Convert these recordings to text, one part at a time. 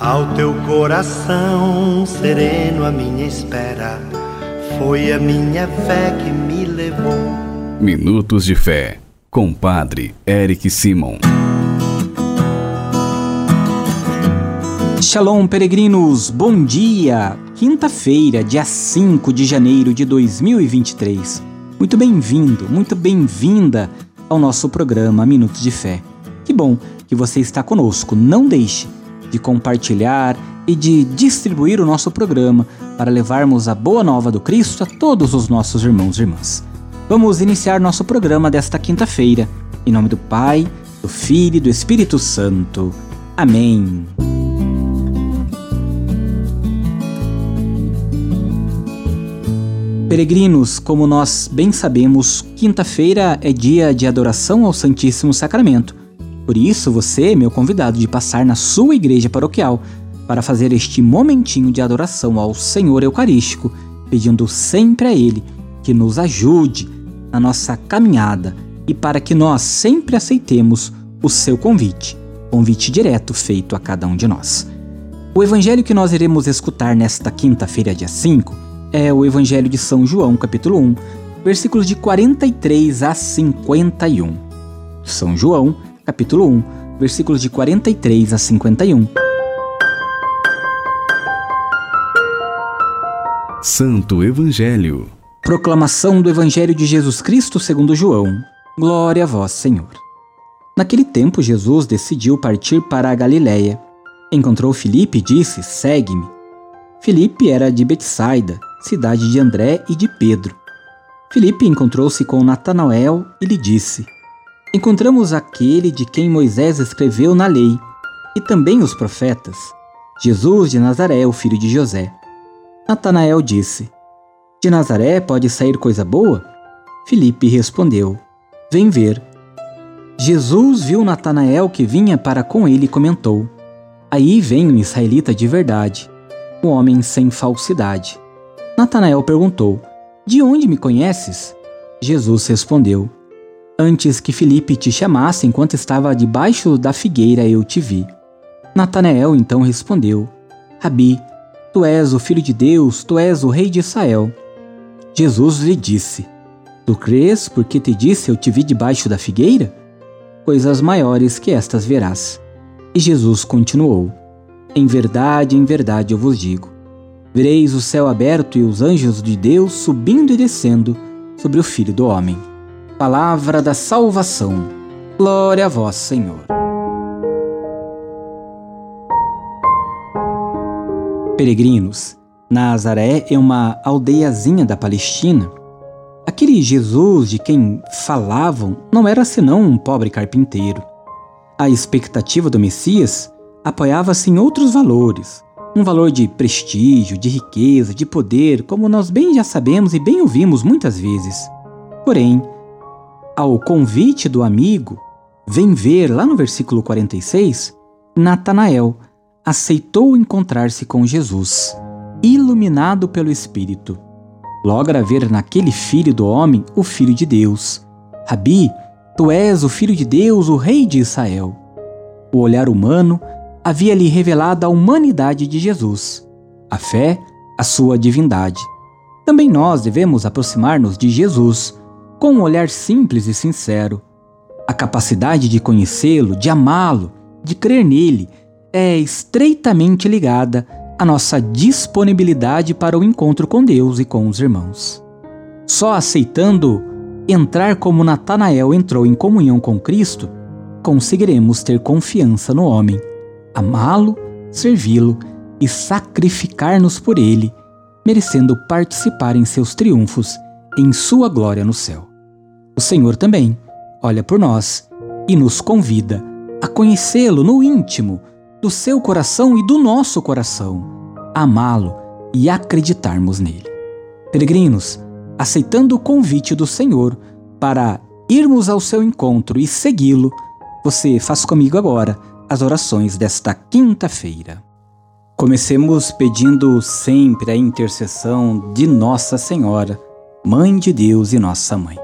Ao teu coração sereno, a minha espera foi a minha fé que me levou. Minutos de Fé, com Padre Eric Simon. Shalom, peregrinos, bom dia! Quinta-feira, dia 5 de janeiro de 2023. Muito bem-vindo, muito bem-vinda ao nosso programa Minutos de Fé. Que bom que você está conosco. Não deixe de compartilhar e de distribuir o nosso programa para levarmos a boa nova do Cristo a todos os nossos irmãos e irmãs. Vamos iniciar nosso programa desta quinta-feira. Em nome do Pai, do Filho e do Espírito Santo. Amém. Peregrinos, como nós bem sabemos, quinta-feira é dia de adoração ao Santíssimo Sacramento por isso, você é meu convidado de passar na sua igreja paroquial para fazer este momentinho de adoração ao Senhor Eucarístico, pedindo sempre a Ele que nos ajude na nossa caminhada e para que nós sempre aceitemos o seu convite, convite direto feito a cada um de nós. O evangelho que nós iremos escutar nesta quinta-feira, dia 5, é o Evangelho de São João, capítulo 1, versículos de 43 a 51. São João, capítulo 1, versículos de 43 a 51. Santo Evangelho. Proclamação do Evangelho de Jesus Cristo segundo João. Glória a vós, Senhor. Naquele tempo Jesus decidiu partir para a Galiléia. Encontrou Filipe e disse: Segue-me. Filipe era de Betsaida, cidade de André e de Pedro. Filipe encontrou-se com Natanael e lhe disse: encontramos aquele de quem Moisés escreveu na lei e também os profetas, Jesus de Nazaré, o filho de José. Natanael disse: De Nazaré pode sair coisa boa? Filipe respondeu: Vem ver. Jesus viu Natanael que vinha para com ele e comentou: Aí vem um israelita de verdade, um homem sem falsidade. Natanael perguntou: De onde me conheces? Jesus respondeu: Antes que Felipe te chamasse enquanto estava debaixo da figueira, eu te vi. Natanael então respondeu: Rabi, tu és o filho de Deus, tu és o rei de Israel. Jesus lhe disse: Tu crês porque te disse eu te vi debaixo da figueira? Coisas maiores que estas verás. E Jesus continuou: Em verdade, em verdade eu vos digo: vereis o céu aberto e os anjos de Deus subindo e descendo sobre o filho do homem. Palavra da salvação. Glória a vós, Senhor. Peregrinos, Nazaré é uma aldeiazinha da Palestina. Aquele Jesus de quem falavam não era senão um pobre carpinteiro. A expectativa do Messias apoiava-se em outros valores, um valor de prestígio, de riqueza, de poder, como nós bem já sabemos e bem ouvimos muitas vezes. Porém, ao convite do amigo, vem ver lá no versículo 46, Natanael aceitou encontrar-se com Jesus, iluminado pelo Espírito. Logra ver naquele filho do homem o Filho de Deus. Rabi, tu és o Filho de Deus, o Rei de Israel. O olhar humano havia-lhe revelado a humanidade de Jesus, a fé, a sua divindade. Também nós devemos aproximar-nos de Jesus com um olhar simples e sincero. A capacidade de conhecê-lo, de amá-lo, de crer nele é estreitamente ligada à nossa disponibilidade para o encontro com Deus e com os irmãos. Só aceitando entrar como Natanael entrou em comunhão com Cristo, conseguiremos ter confiança no homem, amá-lo, servi-lo e sacrificar-nos por ele, merecendo participar em seus triunfos em sua glória no céu. O Senhor também olha por nós e nos convida a conhecê-lo no íntimo do seu coração e do nosso coração, amá-lo e acreditarmos nele. Peregrinos, aceitando o convite do Senhor para irmos ao seu encontro e segui-lo, você faz comigo agora as orações desta quinta-feira. Comecemos pedindo sempre a intercessão de Nossa Senhora, Mãe de Deus e Nossa Mãe.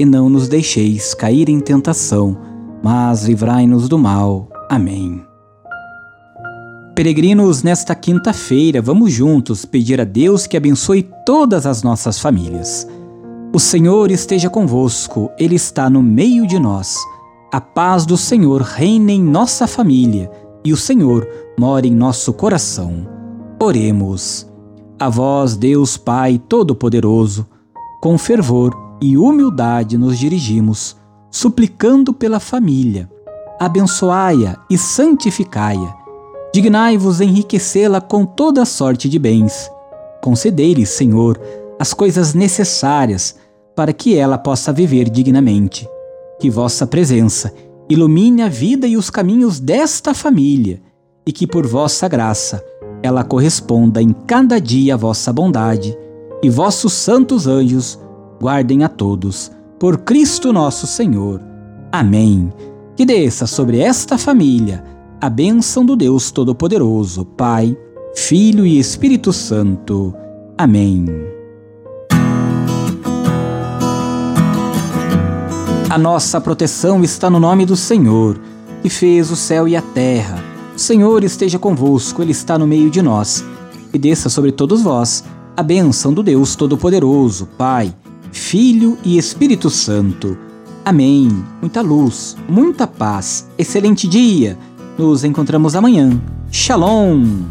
E não nos deixeis cair em tentação, mas livrai-nos do mal. Amém. Peregrinos, nesta quinta-feira, vamos juntos pedir a Deus que abençoe todas as nossas famílias. O Senhor esteja convosco, Ele está no meio de nós. A paz do Senhor reine em nossa família e o Senhor mora em nosso coração. Oremos. A vós, Deus Pai Todo-Poderoso, com fervor e humildade nos dirigimos, suplicando pela família. Abençoai-a e santificai-a Dignai-vos enriquecê-la com toda sorte de bens. Concedei-lhe, Senhor, as coisas necessárias para que ela possa viver dignamente. Que vossa presença ilumine a vida e os caminhos desta família, e que por vossa graça ela corresponda em cada dia à vossa bondade, e vossos santos anjos guardem a todos. Por Cristo nosso Senhor. Amém. Que desça sobre esta família a bênção do Deus Todo-Poderoso, Pai, Filho e Espírito Santo. Amém. A nossa proteção está no nome do Senhor, que fez o céu e a terra. O Senhor esteja convosco, Ele está no meio de nós. E desça sobre todos vós a bênção do Deus Todo-Poderoso, Pai, Filho e Espírito Santo. Amém. Muita luz, muita paz. Excelente dia nos encontramos amanhã. Shalom!